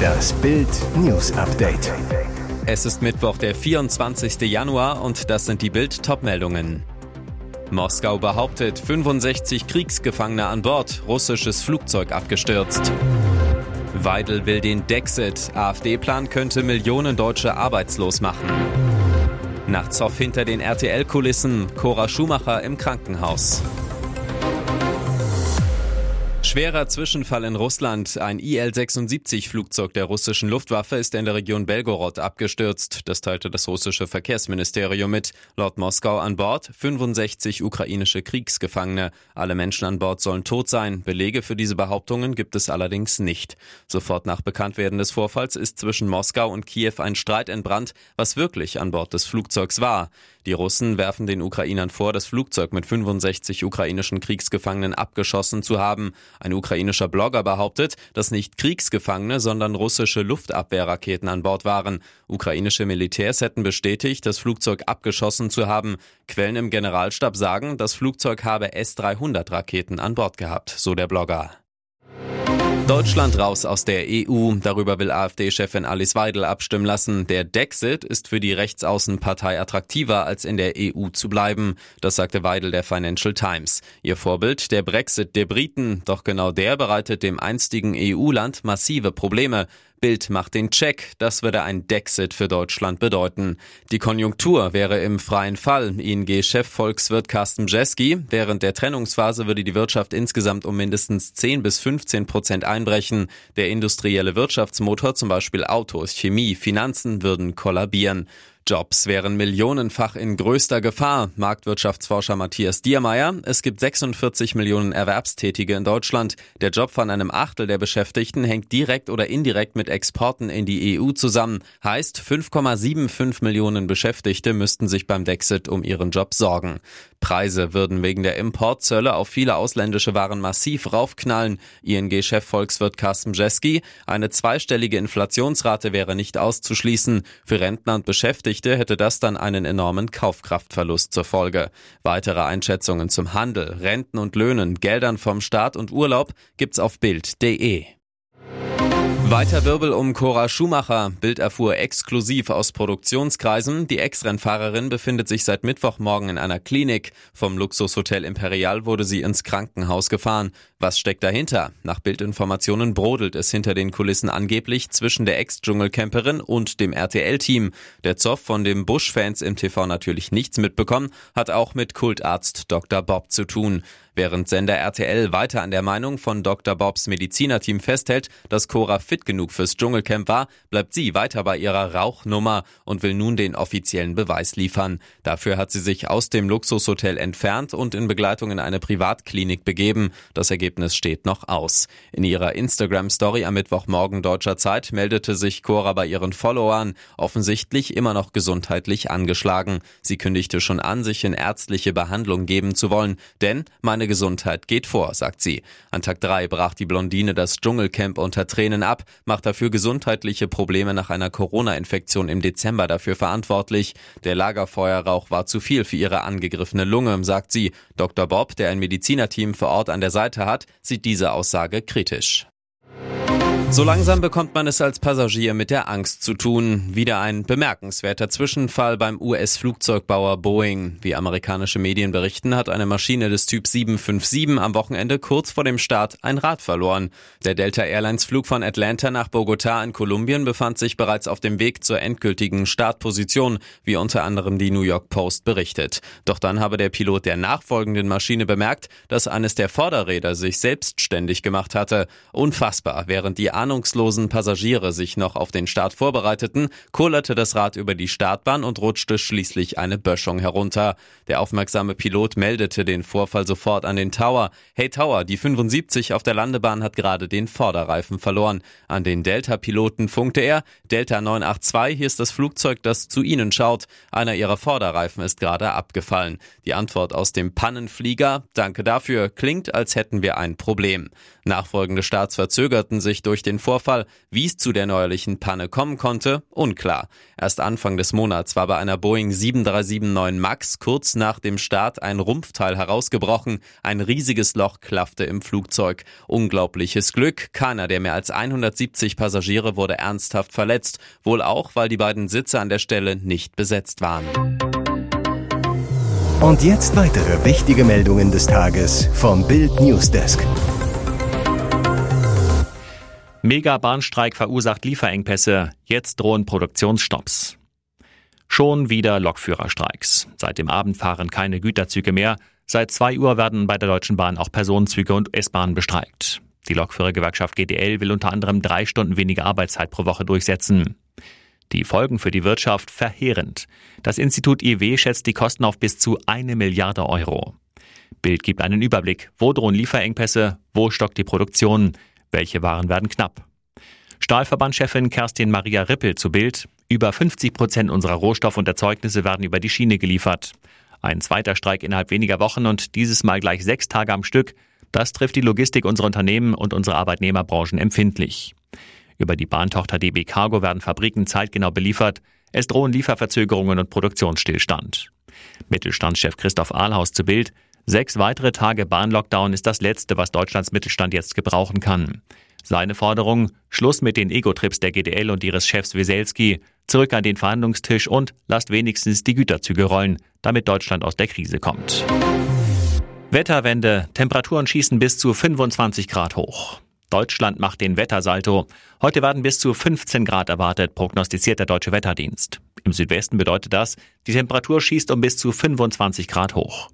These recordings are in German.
Das Bild News Update. Es ist Mittwoch, der 24. Januar und das sind die Bild Topmeldungen. Moskau behauptet 65 Kriegsgefangene an Bord, russisches Flugzeug abgestürzt. Weidel will den Dexit, AfD-Plan könnte Millionen Deutsche arbeitslos machen. Nach Zoff hinter den RTL-Kulissen, Cora Schumacher im Krankenhaus. Schwerer Zwischenfall in Russland. Ein Il-76-Flugzeug der russischen Luftwaffe ist in der Region Belgorod abgestürzt. Das teilte das russische Verkehrsministerium mit. Laut Moskau an Bord 65 ukrainische Kriegsgefangene. Alle Menschen an Bord sollen tot sein. Belege für diese Behauptungen gibt es allerdings nicht. Sofort nach Bekanntwerden des Vorfalls ist zwischen Moskau und Kiew ein Streit entbrannt, was wirklich an Bord des Flugzeugs war. Die Russen werfen den Ukrainern vor, das Flugzeug mit 65 ukrainischen Kriegsgefangenen abgeschossen zu haben. Ein ukrainischer Blogger behauptet, dass nicht Kriegsgefangene, sondern russische Luftabwehrraketen an Bord waren. Ukrainische Militärs hätten bestätigt, das Flugzeug abgeschossen zu haben. Quellen im Generalstab sagen, das Flugzeug habe S-300 Raketen an Bord gehabt, so der Blogger. Deutschland raus aus der EU. Darüber will AfD-Chefin Alice Weidel abstimmen lassen. Der Dexit ist für die Rechtsaußenpartei attraktiver, als in der EU zu bleiben. Das sagte Weidel der Financial Times. Ihr Vorbild, der Brexit der Briten. Doch genau der bereitet dem einstigen EU-Land massive Probleme. Bild macht den Check, das würde ein Dexit für Deutschland bedeuten. Die Konjunktur wäre im freien Fall. ING-Chefvolkswirt Carsten Jeski. Während der Trennungsphase würde die Wirtschaft insgesamt um mindestens 10 bis 15 Prozent einbrechen. Der industrielle Wirtschaftsmotor, zum Beispiel Autos, Chemie, Finanzen, würden kollabieren. Jobs wären millionenfach in größter Gefahr. Marktwirtschaftsforscher Matthias Diermeier. Es gibt 46 Millionen Erwerbstätige in Deutschland. Der Job von einem Achtel der Beschäftigten hängt direkt oder indirekt mit Exporten in die EU zusammen. Heißt, 5,75 Millionen Beschäftigte müssten sich beim Dexit um ihren Job sorgen. Preise würden wegen der Importzölle auf viele ausländische Waren massiv raufknallen. ING-Chefvolkswirt Carsten Jeski. Eine zweistellige Inflationsrate wäre nicht auszuschließen. Für Rentner und Beschäftigte hätte das dann einen enormen Kaufkraftverlust zur Folge. Weitere Einschätzungen zum Handel, Renten und Löhnen, Geldern vom Staat und Urlaub gibt's auf Bild.de. Weiter Wirbel um Cora Schumacher. Bild erfuhr exklusiv aus Produktionskreisen. Die Ex-Rennfahrerin befindet sich seit Mittwochmorgen in einer Klinik. Vom Luxushotel Imperial wurde sie ins Krankenhaus gefahren. Was steckt dahinter? Nach Bildinformationen brodelt es hinter den Kulissen angeblich zwischen der Ex-Dschungelcamperin und dem RTL-Team. Der Zoff, von dem Bush-Fans im TV natürlich nichts mitbekommen, hat auch mit Kultarzt Dr. Bob zu tun. Während Sender RTL weiter an der Meinung von Dr. Bobs Medizinerteam festhält, dass Cora fit genug fürs Dschungelcamp war, bleibt sie weiter bei ihrer Rauchnummer und will nun den offiziellen Beweis liefern. Dafür hat sie sich aus dem Luxushotel entfernt und in Begleitung in eine Privatklinik begeben. Das Ergebnis steht noch aus. In ihrer Instagram-Story am Mittwochmorgen deutscher Zeit meldete sich Cora bei ihren Followern offensichtlich immer noch gesundheitlich angeschlagen. Sie kündigte schon an, sich in ärztliche Behandlung geben zu wollen, denn meine Gesundheit geht vor, sagt sie. An Tag 3 brach die Blondine das Dschungelcamp unter Tränen ab, macht dafür gesundheitliche Probleme nach einer Corona-Infektion im Dezember dafür verantwortlich. Der Lagerfeuerrauch war zu viel für ihre angegriffene Lunge, sagt sie. Dr. Bob, der ein Medizinerteam vor Ort an der Seite hat, sieht diese Aussage kritisch. So langsam bekommt man es als Passagier mit der Angst zu tun. Wieder ein bemerkenswerter Zwischenfall beim US-Flugzeugbauer Boeing. Wie amerikanische Medien berichten, hat eine Maschine des Typ 757 am Wochenende kurz vor dem Start ein Rad verloren. Der Delta Airlines Flug von Atlanta nach Bogota in Kolumbien befand sich bereits auf dem Weg zur endgültigen Startposition, wie unter anderem die New York Post berichtet. Doch dann habe der Pilot der nachfolgenden Maschine bemerkt, dass eines der Vorderräder sich selbstständig gemacht hatte. Unfassbar, während die ahnungslosen Passagiere sich noch auf den Start vorbereiteten, kullerte das Rad über die Startbahn und rutschte schließlich eine Böschung herunter. Der aufmerksame Pilot meldete den Vorfall sofort an den Tower. Hey Tower, die 75 auf der Landebahn hat gerade den Vorderreifen verloren. An den Delta-Piloten funkte er. Delta 982, hier ist das Flugzeug, das zu Ihnen schaut. Einer Ihrer Vorderreifen ist gerade abgefallen. Die Antwort aus dem Pannenflieger, danke dafür, klingt, als hätten wir ein Problem. Nachfolgende Starts verzögerten sich durch den den Vorfall. Wie es zu der neuerlichen Panne kommen konnte, unklar. Erst Anfang des Monats war bei einer Boeing 7379 MAX kurz nach dem Start ein Rumpfteil herausgebrochen. Ein riesiges Loch klaffte im Flugzeug. Unglaubliches Glück. Keiner der mehr als 170 Passagiere wurde ernsthaft verletzt. Wohl auch, weil die beiden Sitze an der Stelle nicht besetzt waren. Und jetzt weitere wichtige Meldungen des Tages vom Bild Newsdesk. Mega-Bahnstreik verursacht Lieferengpässe. Jetzt drohen Produktionsstopps. Schon wieder Lokführerstreiks. Seit dem Abend fahren keine Güterzüge mehr. Seit 2 Uhr werden bei der Deutschen Bahn auch Personenzüge und S-Bahnen bestreikt. Die Lokführergewerkschaft GDL will unter anderem drei Stunden weniger Arbeitszeit pro Woche durchsetzen. Die Folgen für die Wirtschaft verheerend. Das Institut IW schätzt die Kosten auf bis zu eine Milliarde Euro. Bild gibt einen Überblick. Wo drohen Lieferengpässe? Wo stockt die Produktion? Welche Waren werden knapp? Stahlverbandchefin Kerstin Maria Rippel zu Bild. Über 50 Prozent unserer Rohstoff- und Erzeugnisse werden über die Schiene geliefert. Ein zweiter Streik innerhalb weniger Wochen und dieses Mal gleich sechs Tage am Stück. Das trifft die Logistik unserer Unternehmen und unsere Arbeitnehmerbranchen empfindlich. Über die Bahntochter DB Cargo werden Fabriken zeitgenau beliefert. Es drohen Lieferverzögerungen und Produktionsstillstand. Mittelstandschef Christoph Ahlhaus zu Bild. Sechs weitere Tage Bahnlockdown ist das letzte, was Deutschlands Mittelstand jetzt gebrauchen kann. Seine Forderung, Schluss mit den Ego-Trips der GDL und ihres Chefs Weselski, zurück an den Verhandlungstisch und lasst wenigstens die Güterzüge rollen, damit Deutschland aus der Krise kommt. Wetterwende, Temperaturen schießen bis zu 25 Grad hoch. Deutschland macht den Wettersalto. Heute werden bis zu 15 Grad erwartet, prognostiziert der Deutsche Wetterdienst. Im Südwesten bedeutet das, die Temperatur schießt um bis zu 25 Grad hoch.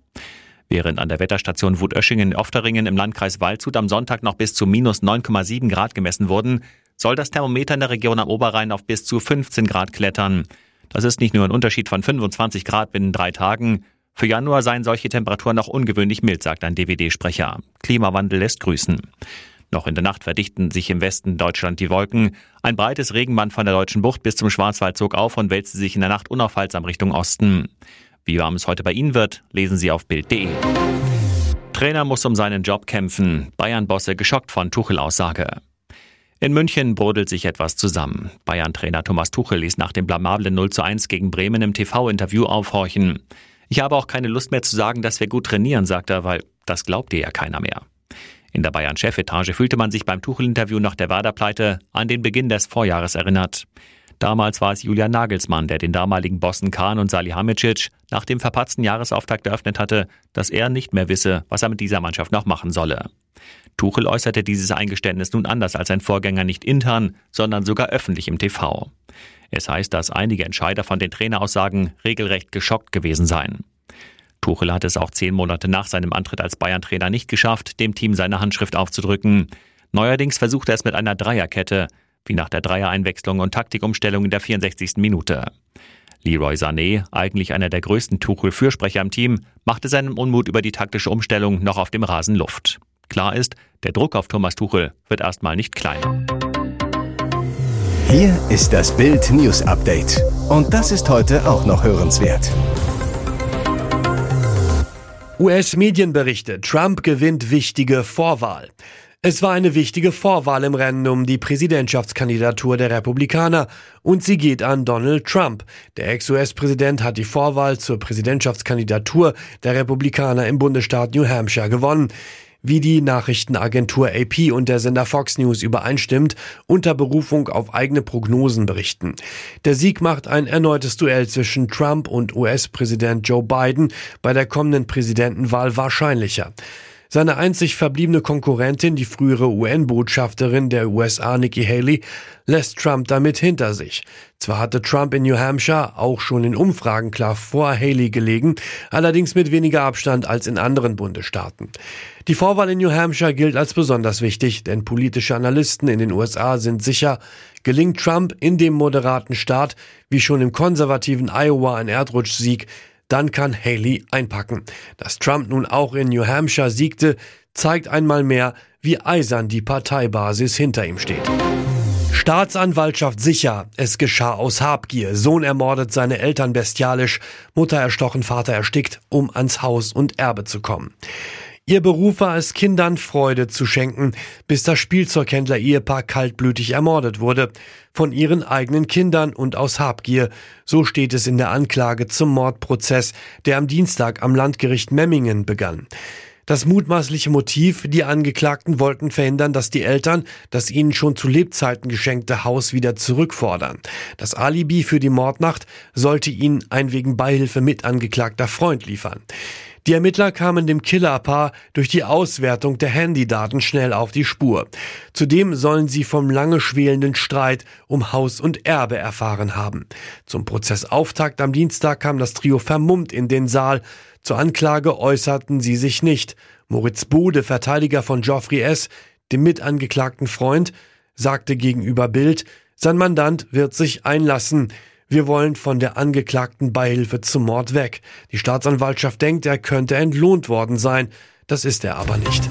Während an der Wetterstation Wutöschingen in Ofteringen im Landkreis Waldshut am Sonntag noch bis zu minus 9,7 Grad gemessen wurden, soll das Thermometer in der Region am Oberrhein auf bis zu 15 Grad klettern. Das ist nicht nur ein Unterschied von 25 Grad binnen drei Tagen. Für Januar seien solche Temperaturen noch ungewöhnlich mild, sagt ein DWD-Sprecher. Klimawandel lässt grüßen. Noch in der Nacht verdichten sich im Westen Deutschland die Wolken. Ein breites Regenband von der Deutschen Bucht bis zum Schwarzwald zog auf und wälzte sich in der Nacht unaufhaltsam Richtung Osten. Wie warm es heute bei Ihnen wird, lesen Sie auf Bild.de. Trainer muss um seinen Job kämpfen. Bayern-Bosse geschockt von Tuchel-Aussage. In München brodelt sich etwas zusammen. Bayern-Trainer Thomas Tuchel ließ nach dem blamablen 0 zu 1 gegen Bremen im TV-Interview aufhorchen. Ich habe auch keine Lust mehr zu sagen, dass wir gut trainieren, sagt er, weil das glaubt dir ja keiner mehr. In der Bayern-Chefetage fühlte man sich beim Tuchel-Interview nach der Werder-Pleite an den Beginn des Vorjahres erinnert. Damals war es Julian Nagelsmann, der den damaligen Bossen Kahn und Salihamidzic nach dem verpatzten Jahresauftakt eröffnet hatte, dass er nicht mehr wisse, was er mit dieser Mannschaft noch machen solle. Tuchel äußerte dieses Eingeständnis nun anders als sein Vorgänger nicht intern, sondern sogar öffentlich im TV. Es heißt, dass einige Entscheider von den Traineraussagen regelrecht geschockt gewesen seien. Tuchel hat es auch zehn Monate nach seinem Antritt als Bayern-Trainer nicht geschafft, dem Team seine Handschrift aufzudrücken. Neuerdings versucht er es mit einer Dreierkette, wie nach der Dreiereinwechslung und Taktikumstellung in der 64. Minute. Leroy Sané, eigentlich einer der größten Tuchel-Fürsprecher im Team, machte seinem Unmut über die taktische Umstellung noch auf dem Rasen Luft. Klar ist, der Druck auf Thomas Tuchel wird erstmal nicht kleiner. Hier ist das Bild News Update. Und das ist heute auch noch hörenswert. US-Medienberichte. Trump gewinnt wichtige Vorwahl. Es war eine wichtige Vorwahl im Rennen um die Präsidentschaftskandidatur der Republikaner und sie geht an Donald Trump. Der Ex-US-Präsident hat die Vorwahl zur Präsidentschaftskandidatur der Republikaner im Bundesstaat New Hampshire gewonnen wie die Nachrichtenagentur AP und der Sender Fox News übereinstimmt, unter Berufung auf eigene Prognosen berichten. Der Sieg macht ein erneutes Duell zwischen Trump und US-Präsident Joe Biden bei der kommenden Präsidentenwahl wahrscheinlicher. Seine einzig verbliebene Konkurrentin, die frühere UN-Botschafterin der USA Nikki Haley, lässt Trump damit hinter sich. Zwar hatte Trump in New Hampshire auch schon in Umfragen klar vor Haley gelegen, allerdings mit weniger Abstand als in anderen Bundesstaaten. Die Vorwahl in New Hampshire gilt als besonders wichtig, denn politische Analysten in den USA sind sicher, gelingt Trump in dem moderaten Staat, wie schon im konservativen Iowa ein Erdrutschsieg, dann kann Haley einpacken. Dass Trump nun auch in New Hampshire siegte, zeigt einmal mehr, wie eisern die Parteibasis hinter ihm steht. Staatsanwaltschaft sicher, es geschah aus Habgier. Sohn ermordet seine Eltern bestialisch, Mutter erstochen, Vater erstickt, um ans Haus und Erbe zu kommen. Ihr Beruf war es, Kindern Freude zu schenken, bis das Spielzeughändler-Ehepaar kaltblütig ermordet wurde. Von ihren eigenen Kindern und aus Habgier. So steht es in der Anklage zum Mordprozess, der am Dienstag am Landgericht Memmingen begann. Das mutmaßliche Motiv, die Angeklagten wollten verhindern, dass die Eltern das ihnen schon zu Lebzeiten geschenkte Haus wieder zurückfordern. Das Alibi für die Mordnacht sollte ihnen ein wegen Beihilfe mitangeklagter Freund liefern. Die Ermittler kamen dem Killerpaar durch die Auswertung der Handydaten schnell auf die Spur. Zudem sollen sie vom lange schwelenden Streit um Haus und Erbe erfahren haben. Zum Prozessauftakt am Dienstag kam das Trio vermummt in den Saal. Zur Anklage äußerten sie sich nicht. Moritz Bode, Verteidiger von Geoffrey S., dem mitangeklagten Freund, sagte gegenüber Bild, sein Mandant wird sich einlassen. Wir wollen von der angeklagten Beihilfe zum Mord weg. Die Staatsanwaltschaft denkt, er könnte entlohnt worden sein. Das ist er aber nicht.